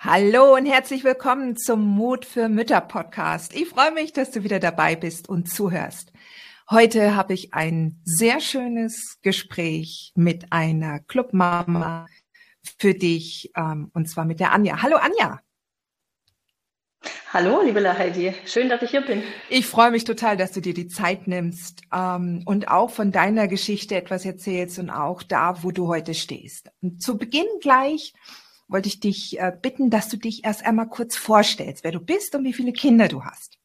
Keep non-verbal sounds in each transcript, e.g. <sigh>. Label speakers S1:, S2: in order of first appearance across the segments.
S1: Hallo und herzlich willkommen zum Mut für Mütter Podcast. Ich freue mich, dass du wieder dabei bist und zuhörst. Heute habe ich ein sehr schönes Gespräch mit einer Clubmama für dich, ähm, und zwar mit der Anja. Hallo Anja.
S2: Hallo, liebe Heidi. Schön, dass ich hier bin.
S1: Ich freue mich total, dass du dir die Zeit nimmst ähm, und auch von deiner Geschichte etwas erzählst und auch da, wo du heute stehst. Und zu Beginn gleich wollte ich dich äh, bitten, dass du dich erst einmal kurz vorstellst, wer du bist und wie viele Kinder du hast.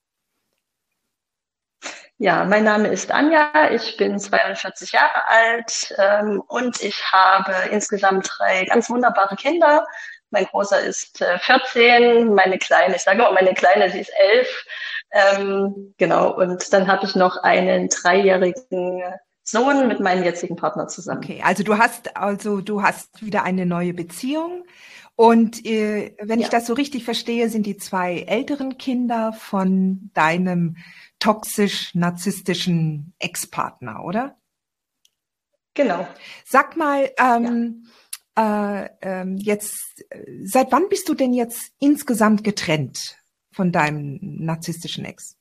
S2: Ja, mein Name ist Anja, ich bin 42 Jahre alt ähm, und ich habe insgesamt drei ganz wunderbare Kinder. Mein Großer ist äh, 14, meine Kleine, ich sage auch meine Kleine, sie ist elf. Ähm, genau, und dann habe ich noch einen dreijährigen Sohn mit meinem jetzigen Partner zusammen.
S1: Okay, also du hast also du hast wieder eine neue Beziehung und äh, wenn ja. ich das so richtig verstehe, sind die zwei älteren Kinder von deinem toxisch-narzisstischen Ex-Partner, oder?
S2: Genau.
S1: Sag mal, ähm, ja. äh, äh, jetzt, seit wann bist du denn jetzt insgesamt getrennt von deinem narzisstischen Ex?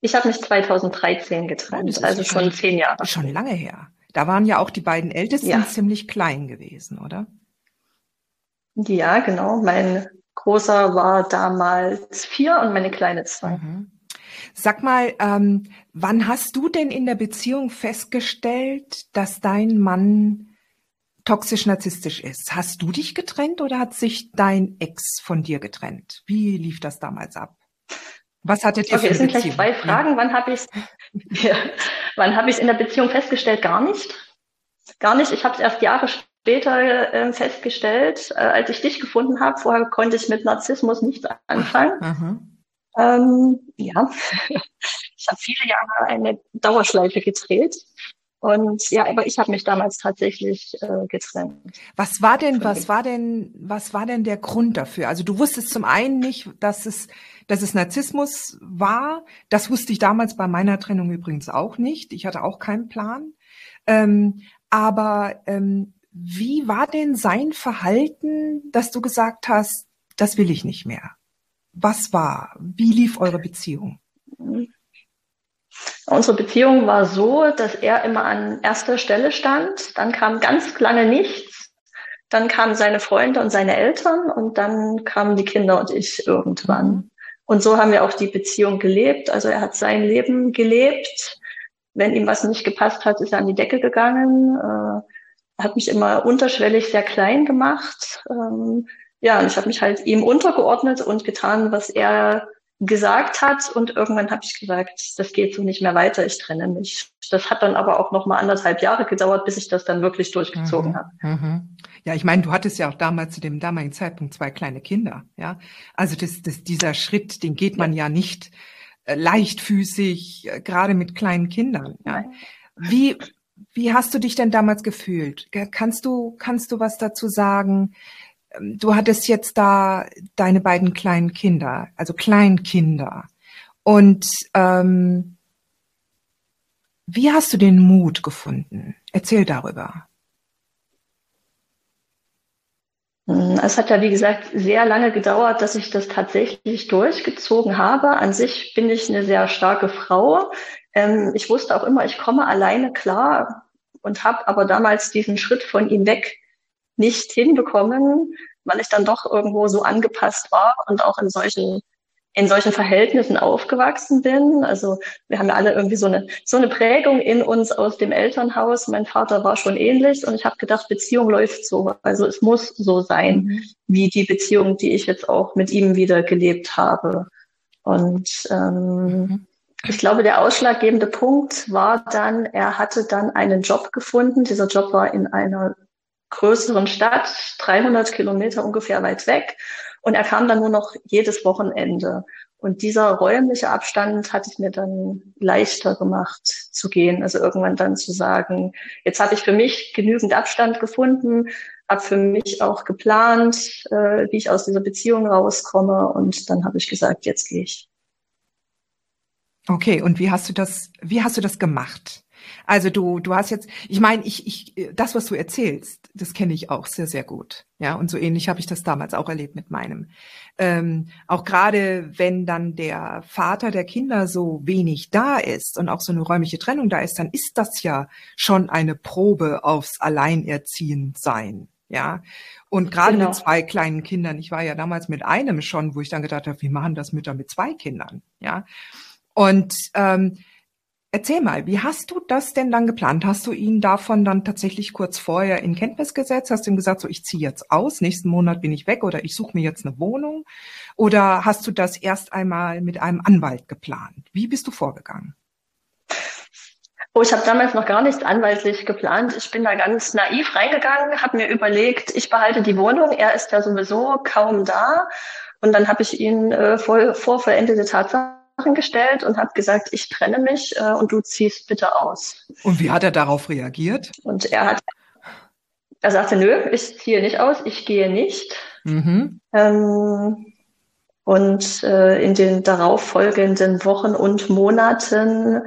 S2: Ich habe mich 2013 getrennt, oh, also schon zehn Jahre.
S1: Schon lange her. Da waren ja auch die beiden Ältesten ja. ziemlich klein gewesen, oder?
S2: Ja, genau. Mein Großer war damals vier und meine Kleine zwei. Mhm.
S1: Sag mal, ähm, wann hast du denn in der Beziehung festgestellt, dass dein Mann toxisch-narzisstisch ist? Hast du dich getrennt oder hat sich dein Ex von dir getrennt? Wie lief das damals ab? Was hattet ihr
S2: okay, für Beziehung? Das sind gleich zwei Fragen. Ja. Wann habe ich <laughs> ja, wann habe ich in der Beziehung festgestellt? Gar nicht. Gar nicht. Ich habe es erst Jahre später äh, festgestellt, äh, als ich dich gefunden habe. Vorher konnte ich mit Narzissmus nichts anfangen. Mhm. Ähm, ja, <laughs> ich habe viele Jahre eine Dauerschleife gedreht. Und ja, aber ich habe mich damals tatsächlich äh, getrennt.
S1: Was war denn, was war denn, was war denn der Grund dafür? Also du wusstest zum einen nicht, dass es, dass es Narzissmus war. Das wusste ich damals bei meiner Trennung übrigens auch nicht. Ich hatte auch keinen Plan. Ähm, aber ähm, wie war denn sein Verhalten, dass du gesagt hast, das will ich nicht mehr? Was war? Wie lief eure Beziehung?
S2: Unsere Beziehung war so, dass er immer an erster Stelle stand. Dann kam ganz lange nichts. Dann kamen seine Freunde und seine Eltern und dann kamen die Kinder und ich irgendwann. Mhm. Und so haben wir auch die Beziehung gelebt. Also er hat sein Leben gelebt. Wenn ihm was nicht gepasst hat, ist er an die Decke gegangen. Hat mich immer unterschwellig sehr klein gemacht. Ähm, ja, und ich habe mich halt ihm untergeordnet und getan, was er gesagt hat. Und irgendwann habe ich gesagt, das geht so nicht mehr weiter, ich trenne mich. Das hat dann aber auch noch mal anderthalb Jahre gedauert, bis ich das dann wirklich durchgezogen mhm, habe. Mhm.
S1: Ja, ich meine, du hattest ja auch damals zu dem damaligen Zeitpunkt zwei kleine Kinder. Ja, also das, das, dieser Schritt, den geht man ja, ja nicht äh, leichtfüßig, äh, gerade mit kleinen Kindern. Ja. Wie, wie hast du dich denn damals gefühlt? Kannst du, kannst du was dazu sagen? Ähm, du hattest jetzt da deine beiden kleinen Kinder, also Kleinkinder. Und ähm, wie hast du den Mut gefunden? Erzähl darüber.
S2: Hm, es hat ja, wie gesagt, sehr lange gedauert, dass ich das tatsächlich durchgezogen habe. An sich bin ich eine sehr starke Frau. Ähm, ich wusste auch immer, ich komme alleine klar und habe aber damals diesen Schritt von ihm weg nicht hinbekommen, weil ich dann doch irgendwo so angepasst war und auch in solchen in solchen Verhältnissen aufgewachsen bin. Also wir haben ja alle irgendwie so eine, so eine Prägung in uns aus dem Elternhaus. Mein Vater war schon ähnlich und ich habe gedacht, Beziehung läuft so. Also es muss so sein, mhm. wie die Beziehung, die ich jetzt auch mit ihm wieder gelebt habe. Und ähm, mhm. Ich glaube, der ausschlaggebende Punkt war dann, er hatte dann einen Job gefunden. Dieser Job war in einer größeren Stadt, 300 Kilometer ungefähr weit weg. Und er kam dann nur noch jedes Wochenende. Und dieser räumliche Abstand hat es mir dann leichter gemacht zu gehen. Also irgendwann dann zu sagen, jetzt habe ich für mich genügend Abstand gefunden, habe für mich auch geplant, äh, wie ich aus dieser Beziehung rauskomme. Und dann habe ich gesagt, jetzt gehe ich.
S1: Okay, und wie hast du das, wie hast du das gemacht? Also du, du hast jetzt, ich meine, ich, ich, das, was du erzählst, das kenne ich auch sehr, sehr gut. Ja, und so ähnlich habe ich das damals auch erlebt mit meinem. Ähm, auch gerade wenn dann der Vater der Kinder so wenig da ist und auch so eine räumliche Trennung da ist, dann ist das ja schon eine Probe aufs Alleinerziehen sein. Ja, und gerade genau. mit zwei kleinen Kindern. Ich war ja damals mit einem schon, wo ich dann gedacht habe, wie machen das Mütter mit zwei Kindern? Ja, und ähm, Erzähl mal, wie hast du das denn dann geplant? Hast du ihn davon dann tatsächlich kurz vorher in Kenntnis gesetzt? Hast du ihm gesagt, so ich ziehe jetzt aus, nächsten Monat bin ich weg oder ich suche mir jetzt eine Wohnung? Oder hast du das erst einmal mit einem Anwalt geplant? Wie bist du vorgegangen?
S2: Oh, ich habe damals noch gar nichts anwaltlich geplant. Ich bin da ganz naiv reingegangen, habe mir überlegt, ich behalte die Wohnung, er ist ja sowieso kaum da. Und dann habe ich ihn äh, vor, vor vollendete Tatsachen gestellt und habe gesagt, ich trenne mich äh, und du ziehst bitte aus.
S1: Und wie hat er darauf reagiert?
S2: Und er hat, er sagte, nö, ich ziehe nicht aus, ich gehe nicht. Mhm. Ähm, und äh, in den darauffolgenden Wochen und Monaten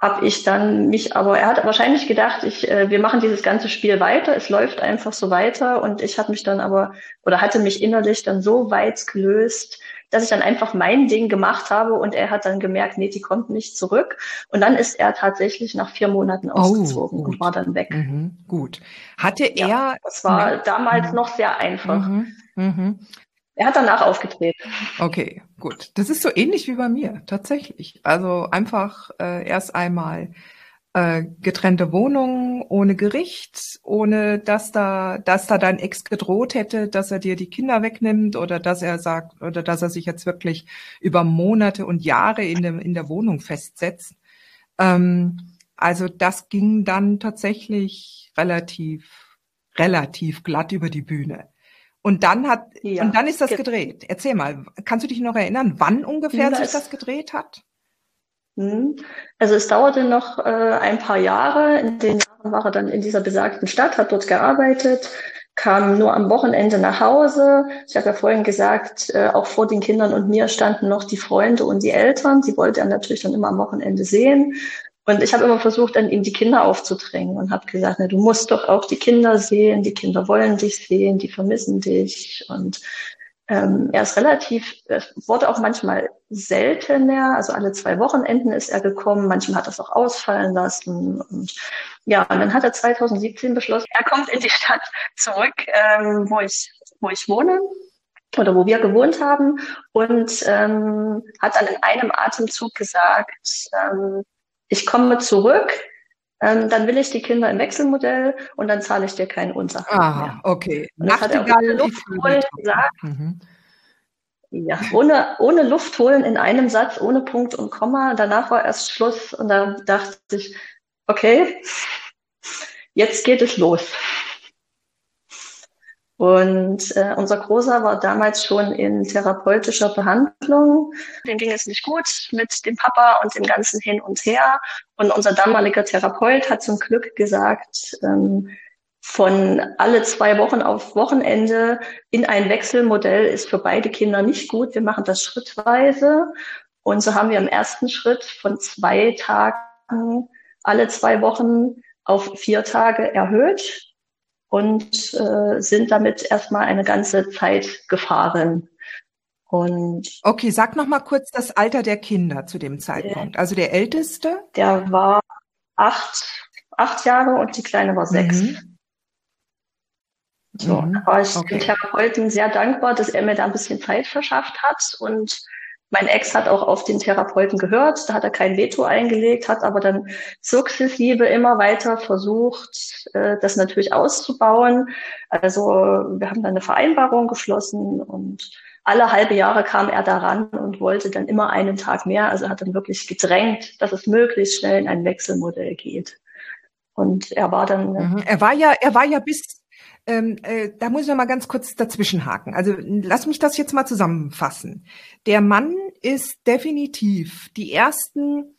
S2: habe ich dann mich aber, er hat wahrscheinlich gedacht, ich, äh, wir machen dieses ganze Spiel weiter, es läuft einfach so weiter und ich habe mich dann aber oder hatte mich innerlich dann so weit gelöst, dass ich dann einfach mein Ding gemacht habe und er hat dann gemerkt, nee, die kommt nicht zurück. Und dann ist er tatsächlich nach vier Monaten oh, ausgezogen oh, und war dann weg.
S1: Mhm, gut. Hatte er. Ja,
S2: das war damals mhm. noch sehr einfach. Mhm, mhm. Er hat danach aufgetreten.
S1: Okay, gut. Das ist so ähnlich wie bei mir, tatsächlich. Also einfach äh, erst einmal äh, getrennte Wohnung ohne Gericht, ohne dass da, dass da dein Ex gedroht hätte, dass er dir die Kinder wegnimmt oder dass er sagt oder dass er sich jetzt wirklich über Monate und Jahre in der, in der Wohnung festsetzt. Ähm, also das ging dann tatsächlich relativ, relativ glatt über die Bühne. Und dann hat, ja, und dann ist das gedreht. Erzähl mal, kannst du dich noch erinnern, wann ungefähr sich das gedreht hat?
S2: Hm. Also es dauerte noch äh, ein paar Jahre. In den Jahren war er dann in dieser besagten Stadt, hat dort gearbeitet, kam nur am Wochenende nach Hause. Ich habe ja vorhin gesagt, äh, auch vor den Kindern und mir standen noch die Freunde und die Eltern. Die wollte er natürlich dann immer am Wochenende sehen. Und ich habe immer versucht, dann ihm die Kinder aufzudrängen und habe gesagt, na, du musst doch auch die Kinder sehen, die Kinder wollen dich sehen, die vermissen dich. Und ähm, er ist relativ, es wurde auch manchmal seltener, also alle zwei Wochenenden ist er gekommen, manchmal hat er es auch ausfallen lassen. Und ja, und dann hat er 2017 beschlossen, er kommt in die Stadt zurück, ähm, wo ich, wo ich wohne oder wo wir gewohnt haben und ähm, hat dann in einem Atemzug gesagt, ähm, ich komme zurück, ähm, dann will ich die Kinder im Wechselmodell und dann zahle ich dir keinen Unterhalt
S1: ah, mehr. okay.
S2: Und das Nachtigall hat er Luft holen gesagt. Mhm. Ja, ohne, ohne Luft holen in einem Satz, ohne Punkt und Komma. Danach war erst Schluss und da dachte ich, okay, jetzt geht es los. Und äh, unser Großer war damals schon in therapeutischer Behandlung. Dem ging es nicht gut mit dem Papa und dem ganzen Hin und Her. Und unser damaliger Therapeut hat zum Glück gesagt, ähm, von alle zwei Wochen auf Wochenende in ein Wechselmodell ist für beide Kinder nicht gut. Wir machen das schrittweise. Und so haben wir im ersten Schritt von zwei Tagen alle zwei Wochen auf vier Tage erhöht und äh, sind damit erstmal eine ganze Zeit gefahren.
S1: Und okay, sag noch mal kurz das Alter der Kinder zu dem Zeitpunkt. Also der älteste?
S2: Der war acht, acht Jahre und die kleine war sechs. Mhm. So, mhm. war ich okay. dem Therapeuten sehr dankbar, dass er mir da ein bisschen Zeit verschafft hat und mein Ex hat auch auf den Therapeuten gehört, da hat er kein Veto eingelegt, hat aber dann sukzessive immer weiter versucht, äh, das natürlich auszubauen. Also wir haben dann eine Vereinbarung geschlossen und alle halbe Jahre kam er daran und wollte dann immer einen Tag mehr. Also hat dann wirklich gedrängt, dass es möglichst schnell in ein Wechselmodell geht. Und er war dann.
S1: Mhm. Er war ja, er war ja bis ähm, äh, da muss ich noch mal ganz kurz dazwischenhaken. Also lass mich das jetzt mal zusammenfassen. Der Mann ist definitiv die ersten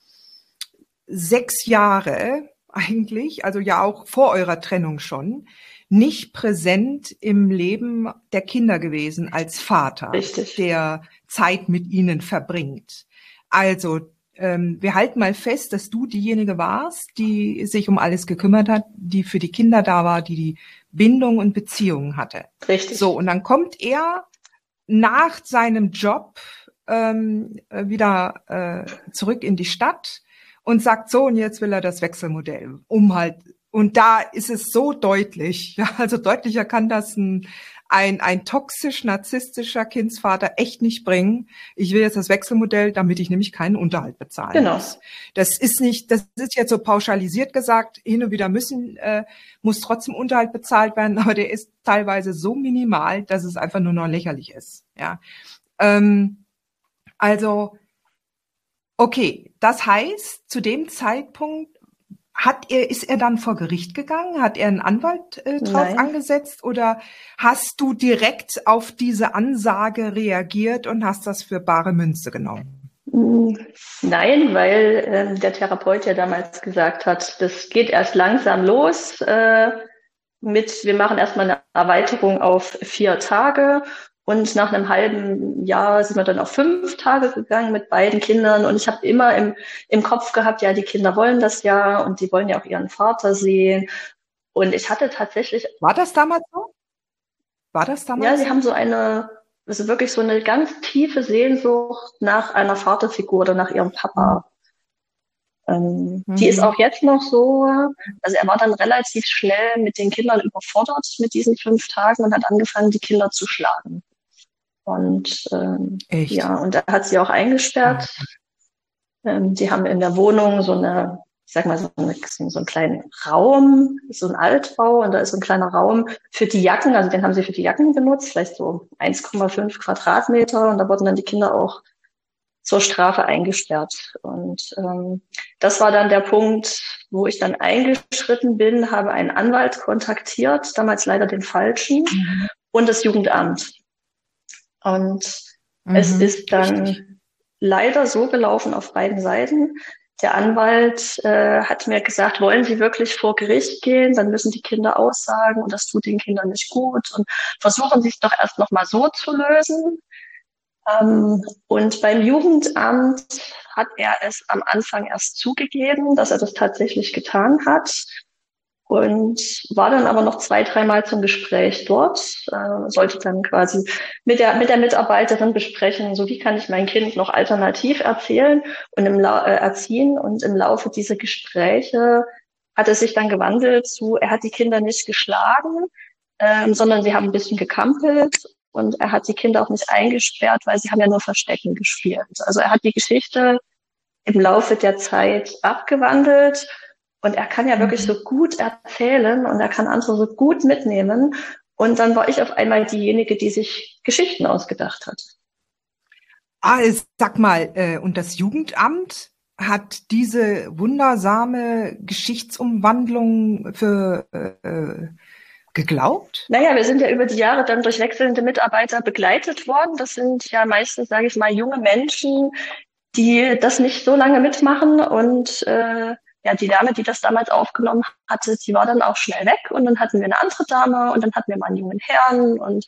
S1: sechs Jahre eigentlich, also ja auch vor eurer Trennung schon, nicht präsent im Leben der Kinder gewesen als Vater,
S2: Richtig.
S1: der Zeit mit ihnen verbringt. Also ähm, wir halten mal fest, dass du diejenige warst, die sich um alles gekümmert hat, die für die Kinder da war, die die Bindung und Beziehungen hatte.
S2: Richtig.
S1: So, und dann kommt er nach seinem Job ähm, wieder äh, zurück in die Stadt und sagt so, und jetzt will er das Wechselmodell, um halt, und da ist es so deutlich, <laughs> ja, also deutlicher kann das ein ein, ein toxisch narzisstischer Kindsvater echt nicht bringen. Ich will jetzt das Wechselmodell, damit ich nämlich keinen Unterhalt bezahlen
S2: genau.
S1: muss. Das ist nicht, das ist jetzt so pauschalisiert gesagt, hin und wieder müssen, äh, muss trotzdem Unterhalt bezahlt werden, <laughs> aber der ist teilweise so minimal, dass es einfach nur noch lächerlich ist. Ja. Ähm, also, okay, das heißt, zu dem Zeitpunkt hat er, ist er dann vor Gericht gegangen? Hat er einen Anwalt äh, drauf Nein. angesetzt? Oder hast du direkt auf diese Ansage reagiert und hast das für bare Münze genommen?
S2: Mm, nein, weil äh, der Therapeut ja damals gesagt hat, das geht erst langsam los äh, mit, wir machen erstmal eine Erweiterung auf vier Tage und nach einem halben Jahr sind wir dann auf fünf Tage gegangen mit beiden Kindern. Und ich habe immer im, im Kopf gehabt, ja, die Kinder wollen das ja und die wollen ja auch ihren Vater sehen. Und ich hatte tatsächlich.
S1: War das damals so? War das damals?
S2: Ja, sie haben so eine, also wirklich so eine ganz tiefe Sehnsucht nach einer Vaterfigur oder nach ihrem Papa. Ähm, mhm. Die ist auch jetzt noch so, also er war dann relativ schnell mit den Kindern überfordert mit diesen fünf Tagen und hat angefangen, die Kinder zu schlagen. Und ähm, Echt? ja, und er hat sie auch eingesperrt. Ähm, die haben in der Wohnung so eine, ich sag mal, so, eine, so einen kleinen Raum, so ein Altbau, und da ist so ein kleiner Raum für die Jacken, also den haben sie für die Jacken benutzt, vielleicht so 1,5 Quadratmeter, und da wurden dann die Kinder auch zur Strafe eingesperrt. Und ähm, das war dann der Punkt, wo ich dann eingeschritten bin, habe einen Anwalt kontaktiert, damals leider den falschen, mhm. und das Jugendamt. Und mhm, es ist dann leider so gelaufen auf beiden Seiten. Der Anwalt äh, hat mir gesagt, wollen Sie wirklich vor Gericht gehen, dann müssen die Kinder aussagen und das tut den Kindern nicht gut. Und versuchen Sie es doch erst noch mal so zu lösen. Ähm, und beim Jugendamt hat er es am Anfang erst zugegeben, dass er das tatsächlich getan hat und war dann aber noch zwei, dreimal zum Gespräch dort, äh, sollte dann quasi mit der, mit der Mitarbeiterin besprechen, so wie kann ich mein Kind noch alternativ erzählen und im La äh, erziehen. Und im Laufe dieser Gespräche hat es sich dann gewandelt zu, er hat die Kinder nicht geschlagen, ähm, sondern sie haben ein bisschen gekampelt und er hat die Kinder auch nicht eingesperrt, weil sie haben ja nur Verstecken gespielt. Also er hat die Geschichte im Laufe der Zeit abgewandelt und er kann ja wirklich mhm. so gut erzählen und er kann andere so gut mitnehmen. Und dann war ich auf einmal diejenige, die sich Geschichten ausgedacht hat.
S1: Ah, sag mal, äh, und das Jugendamt hat diese wundersame Geschichtsumwandlung für äh, geglaubt?
S2: Naja, wir sind ja über die Jahre dann durch wechselnde Mitarbeiter begleitet worden. Das sind ja meistens, sage ich mal, junge Menschen, die das nicht so lange mitmachen und äh, ja, die Dame, die das damals aufgenommen hatte, die war dann auch schnell weg und dann hatten wir eine andere Dame und dann hatten wir mal einen jungen Herrn und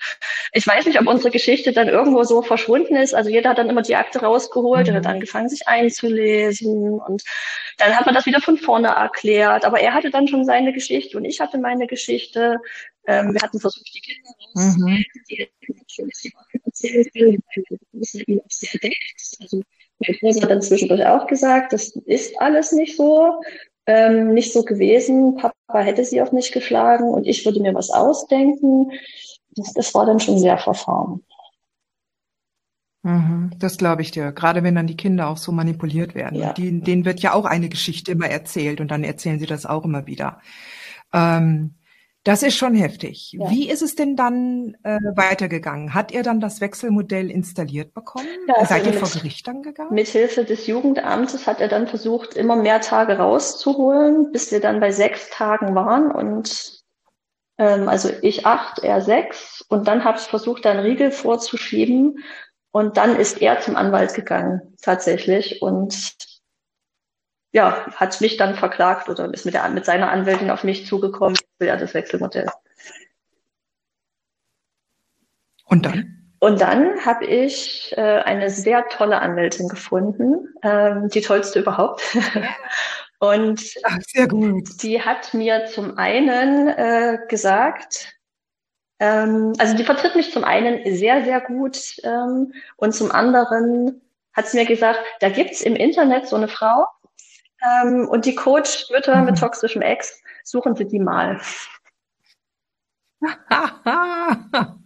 S2: ich weiß nicht, ob unsere Geschichte dann irgendwo so verschwunden ist. Also jeder hat dann immer die Akte rausgeholt mhm. und hat mhm. angefangen, sich einzulesen und dann hat man das wieder von vorne erklärt. Aber er hatte dann schon seine Geschichte und ich hatte meine Geschichte. Ähm, wir hatten versucht, die Kinder mhm. die hätten natürlich erzählen können, wir sind ihn auch sehr deckt. Also mein Großer hat dann zwischendurch auch gesagt, das ist alles nicht so, ähm, nicht so gewesen. Papa hätte sie auch nicht geschlagen und ich würde mir was ausdenken. Das, das war dann schon sehr verfahren.
S1: Mhm, das glaube ich dir. Gerade wenn dann die Kinder auch so manipuliert werden.
S2: Ja.
S1: Die, denen wird ja auch eine Geschichte immer erzählt und dann erzählen sie das auch immer wieder. Ähm, das ist schon heftig.
S2: Ja.
S1: Wie ist es denn dann äh, weitergegangen? Hat er dann das Wechselmodell installiert bekommen?
S2: Ja, also
S1: Seid ihr
S2: mit-
S1: vor Gericht dann gegangen?
S2: Mithilfe des Jugendamtes hat er dann versucht, immer mehr Tage rauszuholen, bis wir dann bei sechs Tagen waren und ähm, also ich acht, er sechs und dann habe ich versucht, da einen Riegel vorzuschieben und dann ist er zum Anwalt gegangen tatsächlich und ja, hat mich dann verklagt oder ist mit, der, mit seiner Anwältin auf mich zugekommen, will ja das Wechselmodell.
S1: Und dann?
S2: Und dann habe ich äh, eine sehr tolle Anwältin gefunden, ähm, die tollste überhaupt. <laughs> Und
S1: Ach, sehr gut.
S2: die hat mir zum einen äh, gesagt, ähm, also die vertritt mich zum einen sehr, sehr gut ähm, und zum anderen hat sie mir gesagt, da gibt's im Internet so eine Frau ähm, und die coacht Mütter
S1: Mhm.
S2: mit toxischem Ex, suchen Sie die mal. <laughs>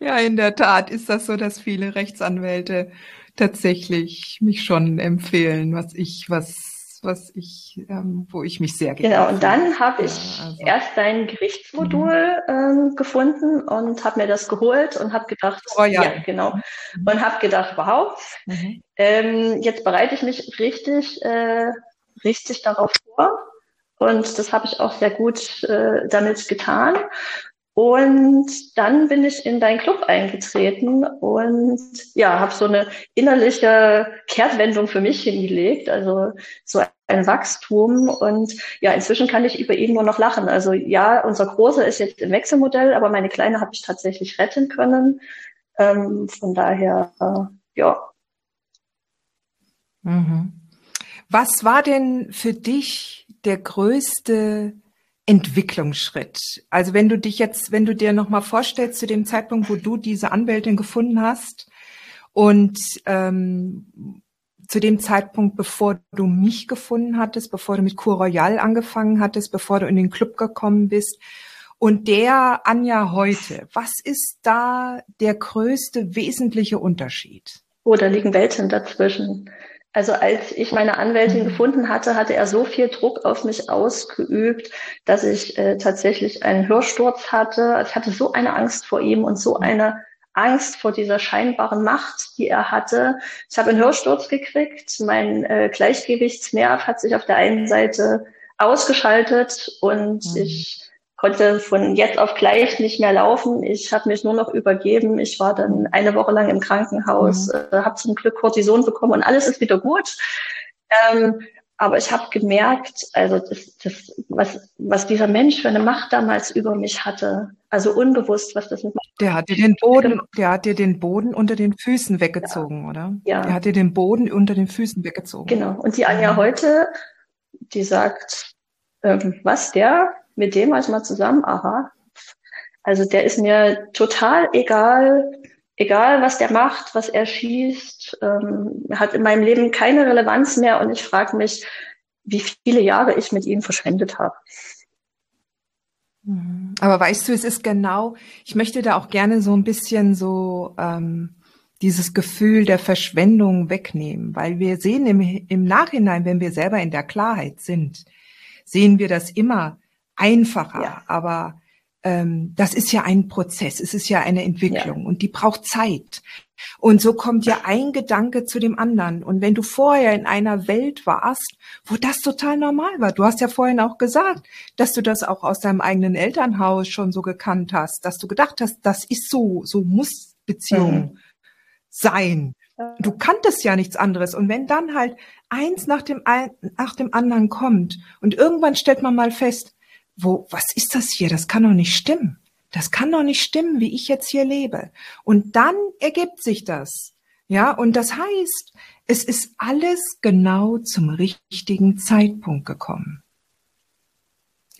S1: ja, in der Tat ist das so, dass viele Rechtsanwälte tatsächlich mich schon empfehlen, was ich, was, was ich, ähm, wo ich mich sehr
S2: Genau, und dann habe
S1: Ja,
S2: ich
S1: also-
S2: erst dein Gerichtsmodul ähm, gefunden und habe mir das geholt und habe gedacht,
S1: Royal.
S2: ja, genau, und habe gedacht, wow,
S1: Mhm.
S2: ähm, jetzt bereite ich mich richtig, äh, richtig darauf vor und das habe ich auch sehr gut äh, damit getan. Und dann bin ich in deinen Club eingetreten und ja, habe so eine innerliche Kehrtwendung für mich hingelegt, also so ein Wachstum. Und ja, inzwischen kann ich über ihn nur noch lachen. Also ja, unser Großer ist jetzt im Wechselmodell, aber meine Kleine habe ich tatsächlich retten können. Ähm, von daher, äh, ja,
S1: Mhm. Was war denn für dich der größte Entwicklungsschritt? Also wenn du dich jetzt, wenn du dir nochmal vorstellst zu dem Zeitpunkt, wo du diese Anwältin gefunden hast und ähm, zu dem Zeitpunkt, bevor du mich gefunden hattest, bevor du mit Cour Royal angefangen hattest, bevor du in den Club gekommen bist und der Anja heute, was ist da der größte wesentliche Unterschied?
S2: Oh, da liegen Welten dazwischen. Also als ich meine Anwältin
S1: Mhm.
S2: gefunden hatte, hatte er so viel Druck auf mich ausgeübt, dass ich äh, tatsächlich einen Hörsturz hatte. Ich hatte so eine Angst vor ihm und so eine Angst vor dieser scheinbaren Macht, die er hatte. Ich habe einen Hörsturz gekriegt. Mein äh, Gleichgewichtsnerv hat sich auf der einen Seite ausgeschaltet und
S1: Mhm.
S2: ich konnte von jetzt auf gleich nicht mehr laufen. Ich habe mich nur noch übergeben. Ich war dann eine Woche lang im Krankenhaus,
S1: Mhm.
S2: äh, habe zum Glück Cortison bekommen und alles ist wieder gut. Ähm, aber ich habe gemerkt, also das, das, was, was dieser Mensch für eine Macht damals über mich hatte, also unbewusst, was das mit
S1: Der hat dir den Boden, der hat dir den Boden unter den Füßen weggezogen, oder?
S2: Ja.
S1: Der hat dir den Boden unter den Füßen weggezogen.
S2: Genau. Und die Anja heute, die sagt, ähm, was, der, mit dem war mal zusammen? Aha. Also der ist mir total egal, egal was der macht, was er schießt, ähm, hat in meinem Leben keine Relevanz mehr und ich frage mich, wie viele Jahre ich mit ihm verschwendet habe.
S1: Mhm. Aber weißt du, es ist genau, ich möchte da auch gerne so ein bisschen so ähm, dieses Gefühl der Verschwendung wegnehmen, weil wir sehen im, im Nachhinein, wenn wir selber in der Klarheit sind, sehen wir das immer einfacher.
S2: Ja.
S1: Aber ähm, das ist ja ein Prozess, es ist ja eine Entwicklung und die braucht Zeit. Und so kommt ja ein Gedanke zu dem anderen. Und wenn du vorher in einer Welt warst, wo das total normal war, du hast ja vorhin auch gesagt, dass du das auch aus deinem eigenen Elternhaus schon so gekannt hast, dass du gedacht hast, das ist so, so muss Beziehung
S2: Mhm.
S1: sein. Du kanntest ja nichts anderes. Und wenn dann halt eins nach dem, ein, nach dem anderen kommt und irgendwann stellt man mal fest, wo, was ist das hier? Das kann doch nicht stimmen. Das kann doch nicht stimmen, wie ich jetzt hier lebe. Und dann ergibt sich das. Ja, und das heißt, es ist alles genau zum richtigen Zeitpunkt gekommen.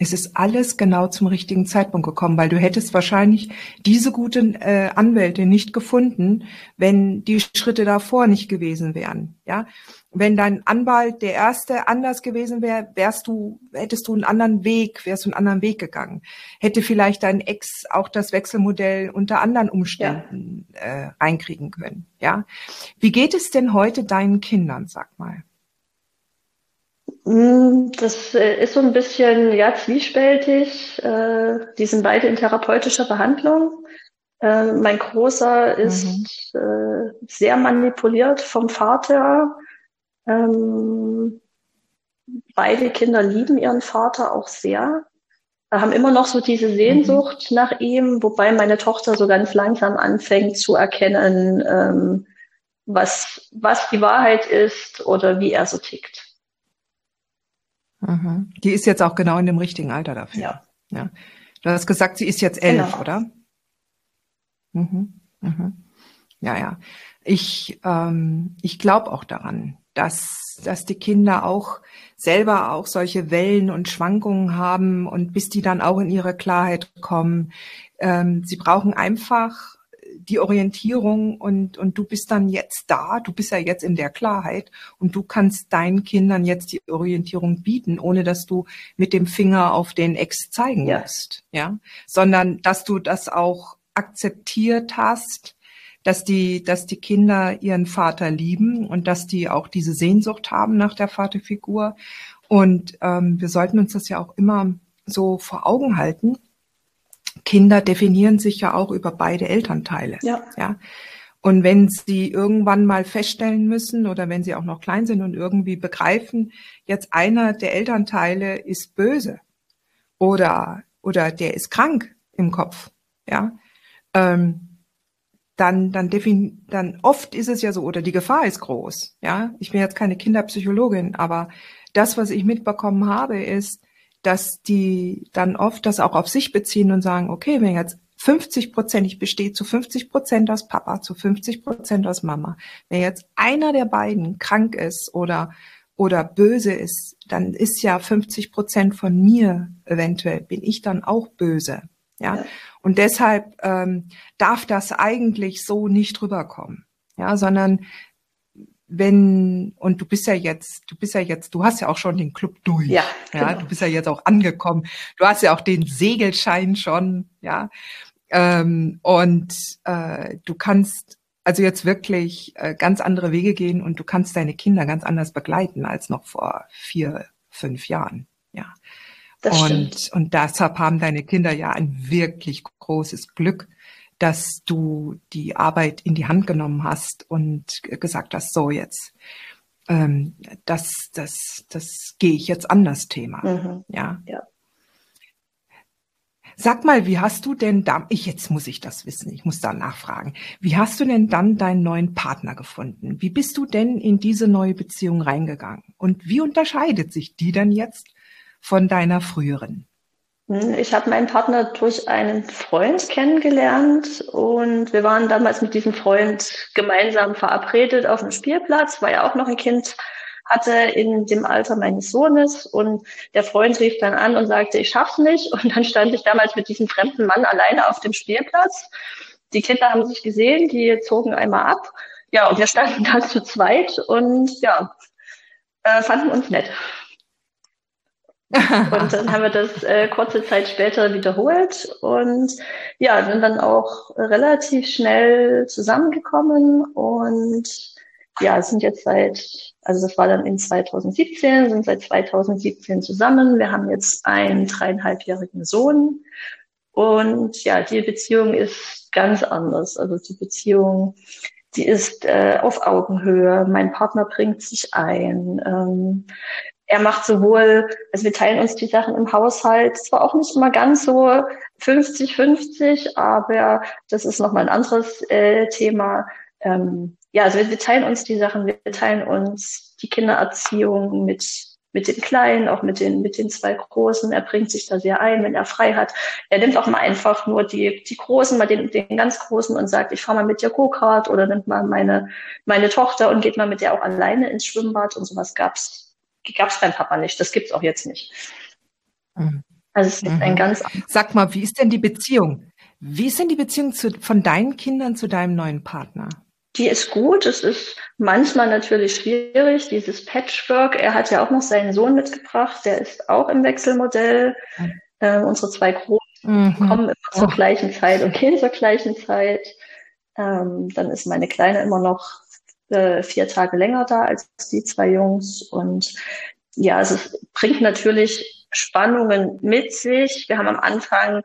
S1: Es ist alles genau zum richtigen Zeitpunkt gekommen, weil du hättest wahrscheinlich diese guten äh, Anwälte nicht gefunden, wenn die Schritte davor nicht gewesen wären. Ja, wenn dein Anwalt der erste anders gewesen wäre, wärst du, hättest du einen anderen Weg, wärst du einen anderen Weg gegangen. Hätte vielleicht dein Ex auch das Wechselmodell unter anderen Umständen ja. äh, reinkriegen können. Ja, wie geht es denn heute deinen Kindern? Sag mal.
S2: Mm, das äh, ist so ein bisschen ja zwiespältig. Äh, die sind beide in therapeutischer Behandlung. Äh, mein Großer ist mhm. sehr manipuliert vom Vater ähm, beide Kinder lieben ihren Vater auch sehr, haben immer noch so diese Sehnsucht mhm. nach ihm, wobei meine Tochter so ganz langsam anfängt zu erkennen, ähm, was, was die Wahrheit ist oder wie er so tickt.
S1: Mhm. Die ist jetzt auch genau in dem richtigen Alter dafür. Ja. ja. Du hast gesagt, sie ist jetzt elf, genau. oder? Mhm. Mhm. Ja, ja. Ich, ähm, ich glaube auch daran, dass, dass die Kinder auch selber auch solche Wellen und Schwankungen haben und bis die dann auch in ihre Klarheit kommen. Ähm, sie brauchen einfach die Orientierung und, und du bist dann jetzt da, du bist ja jetzt in der Klarheit und du kannst deinen Kindern jetzt die Orientierung bieten, ohne dass du mit dem Finger auf den Ex zeigen ja. musst, ja, sondern dass du das auch akzeptiert hast, dass die, dass die Kinder ihren Vater lieben und dass die auch diese Sehnsucht haben nach der Vaterfigur. Und ähm, wir sollten uns das ja auch immer so vor Augen halten. Kinder definieren sich ja auch über beide Elternteile. Ja. ja. Und wenn sie irgendwann mal feststellen müssen oder wenn sie auch noch klein sind und irgendwie begreifen, jetzt einer der Elternteile ist böse oder, oder der ist krank im Kopf, ja, ähm, dann, dann, defin dann oft ist es ja so, oder die Gefahr ist groß. Ja, ich bin jetzt keine Kinderpsychologin, aber das, was ich mitbekommen habe, ist, dass die dann oft das auch auf sich beziehen und sagen, okay, wenn jetzt 50 Prozent, ich bestehe zu 50 Prozent aus Papa, zu 50 Prozent aus Mama. Wenn jetzt einer der beiden krank ist oder, oder böse ist, dann ist ja 50 Prozent von mir eventuell, bin ich dann auch böse. Ja. ja. Und deshalb ähm, darf das eigentlich so nicht rüberkommen. Ja, sondern wenn, und du bist ja jetzt, du bist ja jetzt, du hast ja auch schon den Club durch. Ja, genau. ja du bist ja jetzt auch angekommen. Du hast ja auch den Segelschein schon, ja. Ähm, und äh, du kannst also jetzt wirklich äh, ganz andere Wege gehen und du kannst deine Kinder ganz anders begleiten als noch vor vier, fünf Jahren. Ja. Das und, stimmt. und deshalb haben deine Kinder ja ein wirklich großes Glück, dass du die Arbeit in die Hand genommen hast und gesagt hast, so jetzt, ähm, das, das, das gehe ich jetzt an das Thema. Mhm. Ja. ja. Sag mal, wie hast du denn da, ich, jetzt muss ich das wissen, ich muss da nachfragen. Wie hast du denn dann deinen neuen Partner gefunden? Wie bist du denn in diese neue Beziehung reingegangen? Und wie unterscheidet sich die denn jetzt von deiner früheren?
S2: Hm, ich habe meinen Partner durch einen Freund kennengelernt und wir waren damals mit diesem Freund gemeinsam verabredet auf dem Spielplatz, weil er auch noch ein Kind hatte in dem Alter meines Sohnes und der Freund rief dann an und sagte, ich schaff's nicht und dann stand ich damals mit diesem fremden Mann alleine auf dem Spielplatz. Die Kinder haben sich gesehen, die zogen einmal ab. Ja, und wir standen da zu zweit und ja, äh, fanden uns nett. Und dann haben wir das äh, kurze Zeit später wiederholt und ja, sind dann auch relativ schnell zusammengekommen und ja, sind jetzt seit, also das war dann in 2017, sind seit 2017 zusammen. Wir haben jetzt einen dreieinhalbjährigen Sohn und ja, die Beziehung ist ganz anders. Also die Beziehung, die ist äh, auf Augenhöhe. Mein Partner bringt sich ein. Ähm, er macht sowohl, also wir teilen uns die Sachen im Haushalt, zwar auch nicht immer ganz so 50-50, aber das ist nochmal ein anderes äh, Thema. Ähm, ja, also wir, wir teilen uns die Sachen, wir teilen uns die Kindererziehung mit mit den Kleinen, auch mit den, mit den zwei Großen. Er bringt sich da sehr ein, wenn er frei hat. Er nimmt auch mal einfach nur die, die Großen, mal den, den ganz Großen und sagt, ich fahre mal mit dir Go-Kart oder nimmt mal meine, meine Tochter und geht mal mit der auch alleine ins Schwimmbad und sowas gab's gab es beim Papa nicht. Das gibt's auch jetzt nicht.
S1: Mhm. Also es ist mhm. ein ganz. Sag mal, wie ist denn die Beziehung? Wie ist denn die Beziehung zu, von deinen Kindern zu deinem neuen Partner?
S2: Die ist gut. Es ist manchmal natürlich schwierig, dieses Patchwork. Er hat ja auch noch seinen Sohn mitgebracht. Der ist auch im Wechselmodell. Mhm. Äh, unsere zwei Großen mhm. kommen immer zur oh. gleichen Zeit und gehen zur gleichen Zeit. Ähm, dann ist meine Kleine immer noch äh, vier Tage länger da als die zwei Jungs. Und ja, also es bringt natürlich Spannungen mit sich. Wir haben am Anfang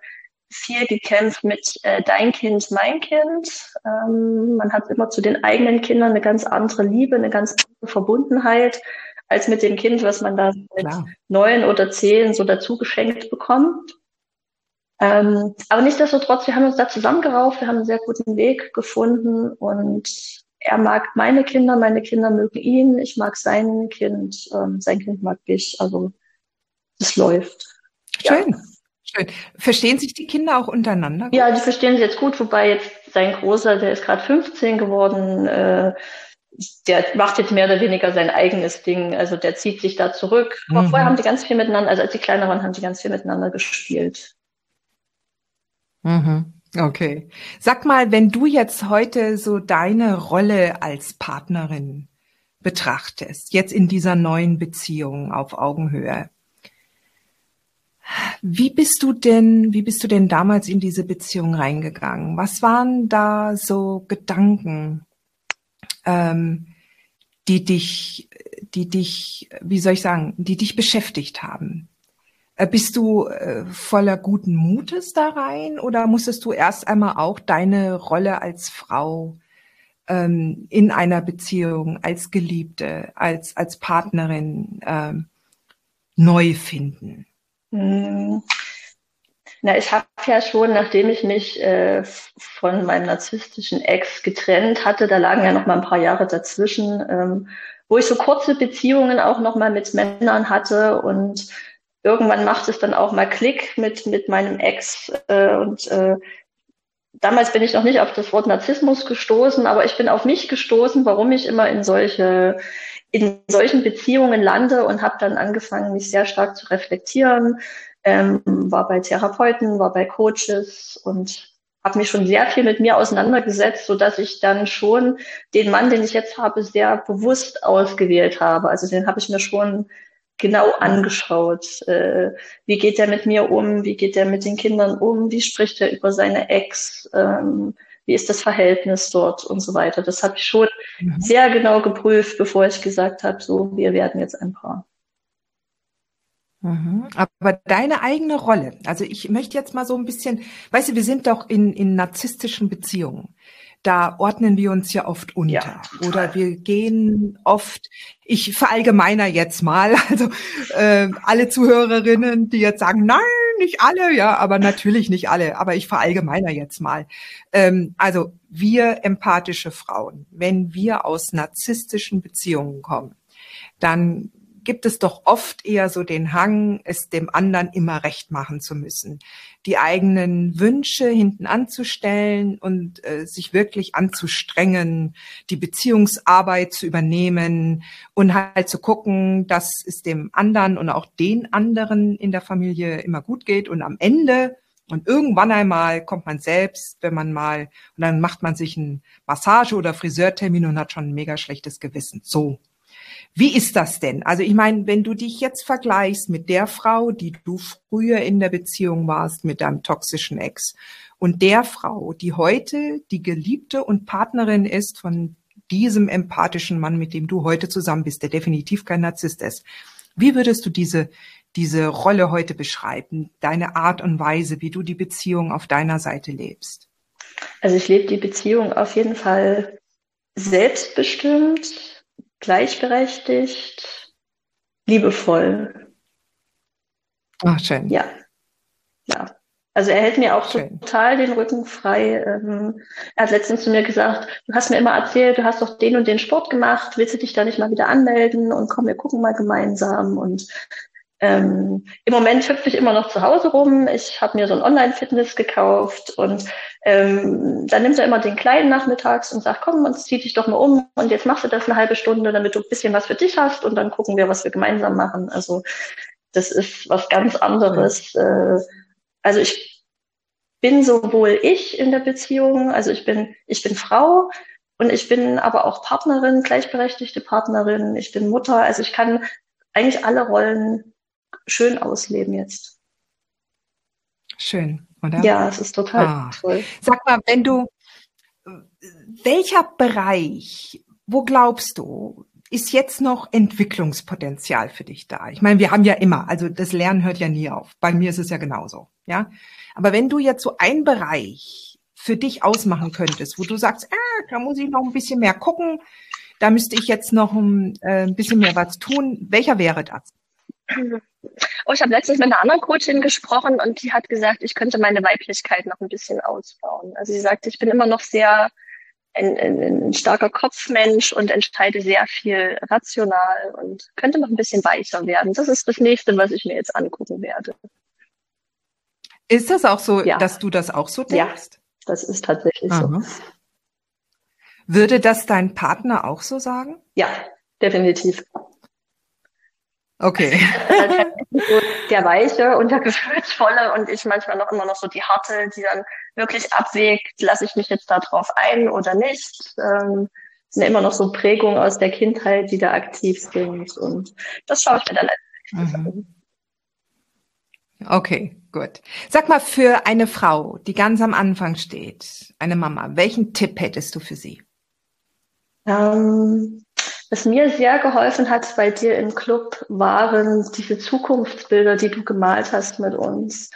S2: viel gekämpft mit äh, Dein Kind, mein Kind. Ähm, man hat immer zu den eigenen Kindern eine ganz andere Liebe, eine ganz andere Verbundenheit als mit dem Kind, was man da mit neun oder zehn so dazu geschenkt bekommt. Ähm, aber nichtsdestotrotz, wir haben uns da zusammengerauft, wir haben einen sehr guten Weg gefunden und er mag meine Kinder, meine Kinder mögen ihn, ich mag sein Kind, ähm, sein Kind mag mich. Also es läuft.
S1: Schön. Ja. Schön. Verstehen sich die Kinder auch untereinander?
S2: Gut? Ja, die verstehen sich jetzt gut, wobei jetzt sein Großer, der ist gerade 15 geworden, äh, der macht jetzt mehr oder weniger sein eigenes Ding. Also der zieht sich da zurück. Mhm. Vorher haben die ganz viel miteinander, also als die kleiner waren, haben die ganz viel miteinander gespielt.
S1: Mhm. Okay. Sag mal, wenn du jetzt heute so deine Rolle als Partnerin betrachtest, jetzt in dieser neuen Beziehung auf Augenhöhe, wie bist du denn, wie bist du denn damals in diese Beziehung reingegangen? Was waren da so Gedanken, ähm, die dich, die dich, wie soll ich sagen, die dich beschäftigt haben? Äh, bist du äh, voller guten Mutes da rein oder musstest du erst einmal auch deine Rolle als Frau ähm, in einer Beziehung, als Geliebte, als, als Partnerin ähm, neu finden?
S2: Hm. Na, ich habe ja schon, nachdem ich mich äh, von meinem narzisstischen Ex getrennt hatte, da lagen ja noch mal ein paar Jahre dazwischen, ähm, wo ich so kurze Beziehungen auch noch mal mit Männern hatte und irgendwann macht es dann auch mal Klick mit mit meinem Ex äh, und äh, damals bin ich noch nicht auf das Wort Narzissmus gestoßen, aber ich bin auf mich gestoßen, warum ich immer in solche in solchen Beziehungen lande und habe dann angefangen, mich sehr stark zu reflektieren, ähm, war bei Therapeuten, war bei Coaches und habe mich schon sehr viel mit mir auseinandergesetzt, so dass ich dann schon den Mann, den ich jetzt habe, sehr bewusst ausgewählt habe. Also den habe ich mir schon genau angeschaut. Äh, wie geht er mit mir um? Wie geht er mit den Kindern um? Wie spricht er über seine Ex? Ähm, wie ist das Verhältnis dort und so weiter. Das habe ich schon mhm. sehr genau geprüft, bevor ich gesagt habe, so, wir werden jetzt ein Paar.
S1: Mhm. Aber deine eigene Rolle, also ich möchte jetzt mal so ein bisschen, weißt du, wir sind doch in, in narzisstischen Beziehungen da ordnen wir uns ja oft unter. Ja, oder wir gehen oft, ich verallgemeiner jetzt mal, <laughs> also äh, alle Zuhörerinnen, die jetzt sagen, nein, nicht alle, ja, aber natürlich nicht alle, aber ich verallgemeiner jetzt mal. Ähm, also wir empathische Frauen, wenn wir aus narzisstischen Beziehungen kommen, dann gibt es doch oft eher so den Hang, es dem anderen immer recht machen zu müssen, die eigenen Wünsche hinten anzustellen und äh, sich wirklich anzustrengen, die Beziehungsarbeit zu übernehmen und halt zu gucken, dass es dem anderen und auch den anderen in der Familie immer gut geht und am Ende und irgendwann einmal kommt man selbst, wenn man mal, und dann macht man sich einen Massage- oder Friseurtermin und hat schon ein mega schlechtes Gewissen. So. Wie ist das denn? Also ich meine, wenn du dich jetzt vergleichst mit der Frau, die du früher in der Beziehung warst mit deinem toxischen Ex und der Frau, die heute die Geliebte und Partnerin ist von diesem empathischen Mann, mit dem du heute zusammen bist, der definitiv kein Narzisst ist. Wie würdest du diese, diese Rolle heute beschreiben? Deine Art und Weise, wie du die Beziehung auf deiner Seite lebst?
S2: Also ich lebe die Beziehung auf jeden Fall selbstbestimmt, gleichberechtigt, liebevoll.
S1: Ach, schön.
S2: Ja. Ja. Also er hält mir auch Schön. total den Rücken frei. Ähm, er hat letztens zu mir gesagt, du hast mir immer erzählt, du hast doch den und den Sport gemacht, willst du dich da nicht mal wieder anmelden und komm, wir gucken mal gemeinsam. Und ähm, Im Moment hüpfe ich immer noch zu Hause rum. Ich habe mir so ein Online-Fitness gekauft und ähm, dann nimmt er immer den Kleinen nachmittags und sagt, komm, und zieh dich doch mal um und jetzt machst du das eine halbe Stunde, damit du ein bisschen was für dich hast und dann gucken wir, was wir gemeinsam machen. Also das ist was ganz anderes. Äh, also ich bin sowohl ich in der Beziehung, also ich bin, ich bin Frau und ich bin aber auch Partnerin, gleichberechtigte Partnerin, ich bin Mutter, also ich kann eigentlich alle Rollen schön ausleben jetzt.
S1: Schön, oder?
S2: Ja, es ist total ah. toll.
S1: Sag mal, wenn du, welcher Bereich, wo glaubst du, ist jetzt noch Entwicklungspotenzial für dich da? Ich meine, wir haben ja immer, also das Lernen hört ja nie auf. Bei mir ist es ja genauso, ja. Aber wenn du jetzt so einen Bereich für dich ausmachen könntest, wo du sagst, ah, da muss ich noch ein bisschen mehr gucken, da müsste ich jetzt noch ein, äh, ein bisschen mehr was tun, welcher wäre das? <laughs>
S2: Oh, ich habe letztens mit einer anderen Coachin gesprochen und die hat gesagt, ich könnte meine Weiblichkeit noch ein bisschen ausbauen. Also sie sagt, ich bin immer noch sehr ein, ein, ein starker Kopfmensch und entscheide sehr viel rational und könnte noch ein bisschen weicher werden. Das ist das nächste, was ich mir jetzt angucken werde.
S1: Ist das auch so, ja. dass du das auch so denkst?
S2: Ja, das ist tatsächlich Aha. so.
S1: Würde das dein Partner auch so sagen?
S2: Ja, definitiv.
S1: Okay. <laughs>
S2: der weiche und der gefühlsvolle und ich manchmal noch immer noch so die harte, die dann wirklich abwägt, lasse ich mich jetzt da drauf ein oder nicht. Ähm, sind ja immer noch so Prägungen aus der Kindheit, die da aktiv sind und das schaue ich mir dann mhm. an.
S1: Okay, gut. Sag mal, für eine Frau, die ganz am Anfang steht, eine Mama, welchen Tipp hättest du für sie?
S2: Ähm, was mir sehr geholfen hat bei dir im Club, waren diese Zukunftsbilder, die du gemalt hast mit uns.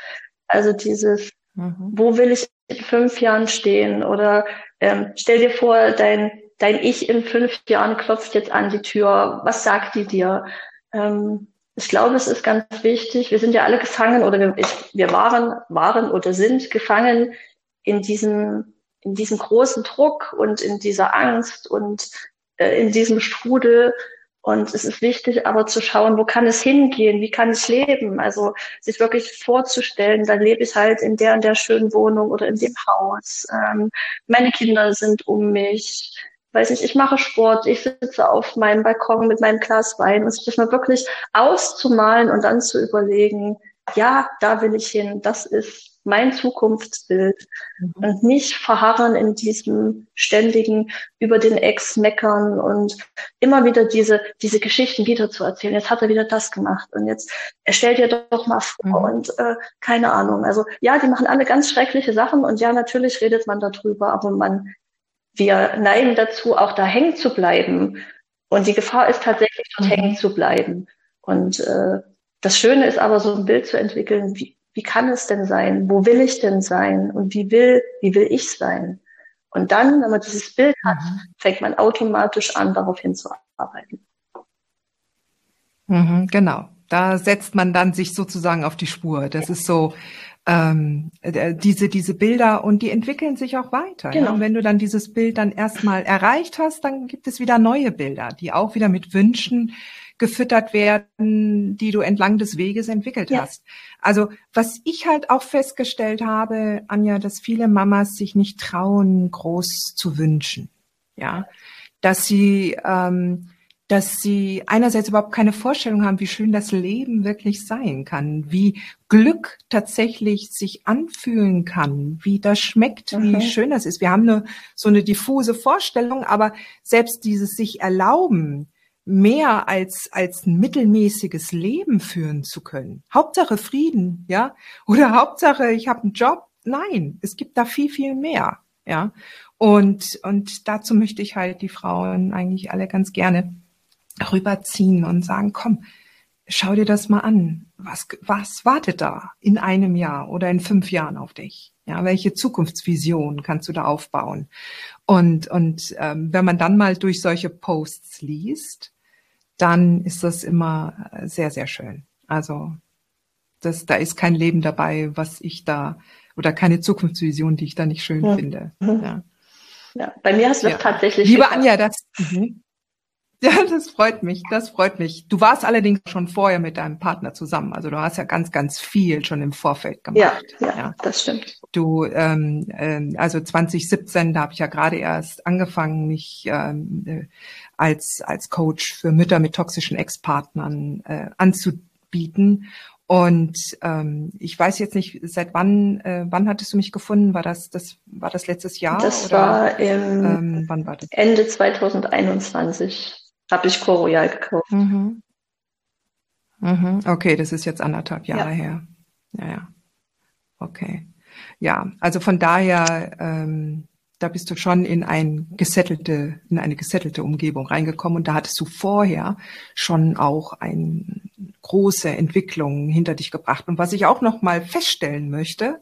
S2: Also dieses, mhm. wo will ich in fünf Jahren stehen? Oder ähm, stell dir vor, dein, dein Ich in fünf Jahren klopft jetzt an die Tür. Was sagt die dir? Ähm, ich glaube, es ist ganz wichtig. Wir sind ja alle gefangen oder wir, ich, wir waren, waren oder sind gefangen in diesem, in diesem großen Druck und in dieser Angst und äh, in diesem Strudel. Und es ist wichtig, aber zu schauen, wo kann es hingehen? Wie kann ich leben? Also sich wirklich vorzustellen, dann lebe ich halt in der und der schönen Wohnung oder in dem Haus. Ähm, meine Kinder sind um mich. Weiß nicht, ich mache Sport, ich sitze auf meinem Balkon mit meinem Glas Wein und sich das mal wirklich auszumalen und dann zu überlegen, ja, da will ich hin, das ist mein Zukunftsbild mhm. und nicht verharren in diesem ständigen über den Ex meckern und immer wieder diese, diese Geschichten wieder zu erzählen. Jetzt hat er wieder das gemacht und jetzt stell dir doch mal vor mhm. und äh, keine Ahnung. Also ja, die machen alle ganz schreckliche Sachen und ja, natürlich redet man darüber, aber man, wir neigen dazu, auch da hängen zu bleiben. Und die Gefahr ist tatsächlich, dort mhm. hängen zu bleiben. Und äh, das Schöne ist aber, so ein Bild zu entwickeln, wie, wie kann es denn sein? Wo will ich denn sein? Und wie will, wie will ich sein? Und dann, wenn man dieses Bild hat, mhm. fängt man automatisch an, darauf hinzuarbeiten.
S1: Mhm, genau. Da setzt man dann sich sozusagen auf die Spur. Das ja. ist so, ähm, äh, diese, diese Bilder und die entwickeln sich auch weiter. Genau. Ja? Und wenn du dann dieses Bild dann erstmal erreicht hast, dann gibt es wieder neue Bilder, die auch wieder mit Wünschen gefüttert werden, die du entlang des Weges entwickelt ja. hast. Also was ich halt auch festgestellt habe, Anja, dass viele Mamas sich nicht trauen, groß zu wünschen. Ja, dass sie ähm, dass sie einerseits überhaupt keine Vorstellung haben, wie schön das Leben wirklich sein kann, wie Glück tatsächlich sich anfühlen kann, wie das schmeckt, okay. wie schön das ist. Wir haben nur so eine diffuse Vorstellung, aber selbst dieses sich erlauben, mehr als, als ein mittelmäßiges Leben führen zu können. Hauptsache Frieden, ja? Oder Hauptsache, ich habe einen Job. Nein, es gibt da viel, viel mehr, ja? Und, und dazu möchte ich halt die Frauen eigentlich alle ganz gerne rüberziehen und sagen, komm, schau dir das mal an. Was, was wartet da in einem Jahr oder in fünf Jahren auf dich? Ja, welche Zukunftsvision kannst du da aufbauen? Und, und ähm, wenn man dann mal durch solche Posts liest, dann ist das immer sehr, sehr schön. Also das, da ist kein Leben dabei, was ich da oder keine Zukunftsvision, die ich da nicht schön mhm. finde. Ja.
S2: ja. bei mir hast du ja. das tatsächlich.
S1: Liebe Anja, das. Mhm. <laughs> Ja, das freut mich, das freut mich. Du warst allerdings schon vorher mit deinem Partner zusammen. Also du hast ja ganz, ganz viel schon im Vorfeld gemacht.
S2: Ja, ja, ja. das stimmt.
S1: Du, ähm, äh, also 2017, da habe ich ja gerade erst angefangen, mich ähm, äh, als, als Coach für Mütter mit toxischen Ex-Partnern äh, anzu, bieten. Und ähm, ich weiß jetzt nicht, seit wann, äh, wann hattest du mich gefunden? War das, das war das letztes Jahr?
S2: Das oder, war im ähm, wann war das? Ende 2021 habe ich Coroyal gekauft.
S1: Mhm. Mhm. Okay, das ist jetzt anderthalb Jahre ja. her. Ja, ja. Okay. Ja, also von daher, ähm, da bist du schon in ein gesettelte, in eine gesettelte Umgebung reingekommen und da hattest du vorher schon auch eine große Entwicklung hinter dich gebracht. Und was ich auch noch mal feststellen möchte,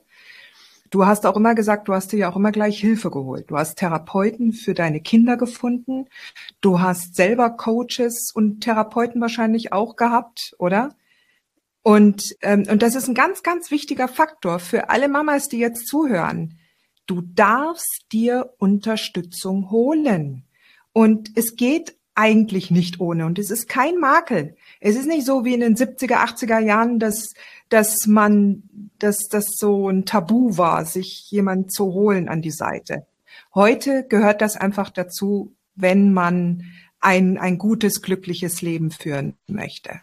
S1: du hast auch immer gesagt, du hast dir ja auch immer gleich Hilfe geholt. Du hast Therapeuten für deine Kinder gefunden. Du hast selber Coaches und Therapeuten wahrscheinlich auch gehabt, oder? Und, ähm, und das ist ein ganz, ganz wichtiger Faktor für alle Mamas, die jetzt zuhören. Du darfst dir Unterstützung holen. Und es geht eigentlich nicht ohne. Und es ist kein Makel. Es ist nicht so wie in den 70er, 80er Jahren, dass, dass man, dass das so ein Tabu war, sich jemand zu holen an die Seite. Heute gehört das einfach dazu, wenn man ein, ein gutes, glückliches Leben führen möchte.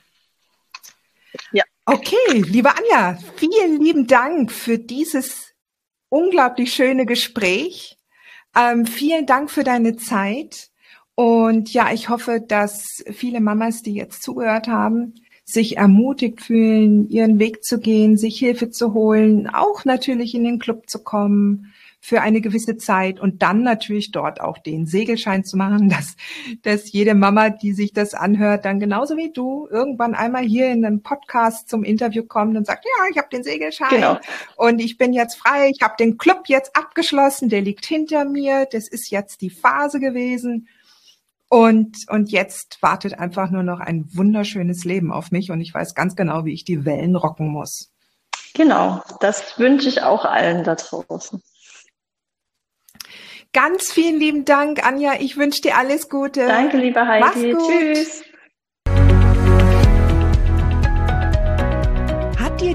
S1: Ja. Okay, liebe Anja, vielen lieben Dank für dieses unglaublich schöne Gespräch. Ähm, vielen Dank für deine Zeit. Und ja, ich hoffe, dass viele Mamas, die jetzt zugehört haben, sich ermutigt fühlen, ihren Weg zu gehen, sich Hilfe zu holen, auch natürlich in den Club zu kommen, für eine gewisse Zeit und dann natürlich dort auch den Segelschein zu machen, <laughs> dass, dass jede Mama, die sich das anhört, dann genauso wie du irgendwann einmal hier in einem Podcast zum Interview kommt und sagt, ja, ich habe den Segelschein genau. und ich bin jetzt frei, ich habe den Club jetzt abgeschlossen, der liegt hinter mir, das ist jetzt die Phase gewesen. Und, und jetzt wartet einfach nur noch ein wunderschönes Leben auf mich und ich weiß ganz genau, wie ich die Wellen rocken muss.
S2: Genau, das wünsche ich auch allen da draußen.
S1: Ganz vielen lieben Dank, Anja. Ich wünsche dir alles Gute.
S2: Danke, liebe Heidi. Tschüss.
S3: Hat dir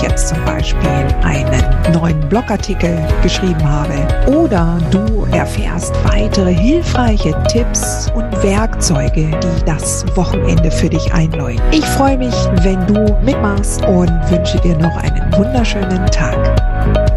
S3: ich jetzt zum Beispiel einen neuen Blogartikel geschrieben habe oder du erfährst weitere hilfreiche Tipps und Werkzeuge, die das Wochenende für dich einläuten. Ich freue mich, wenn du mitmachst und wünsche dir noch einen wunderschönen Tag.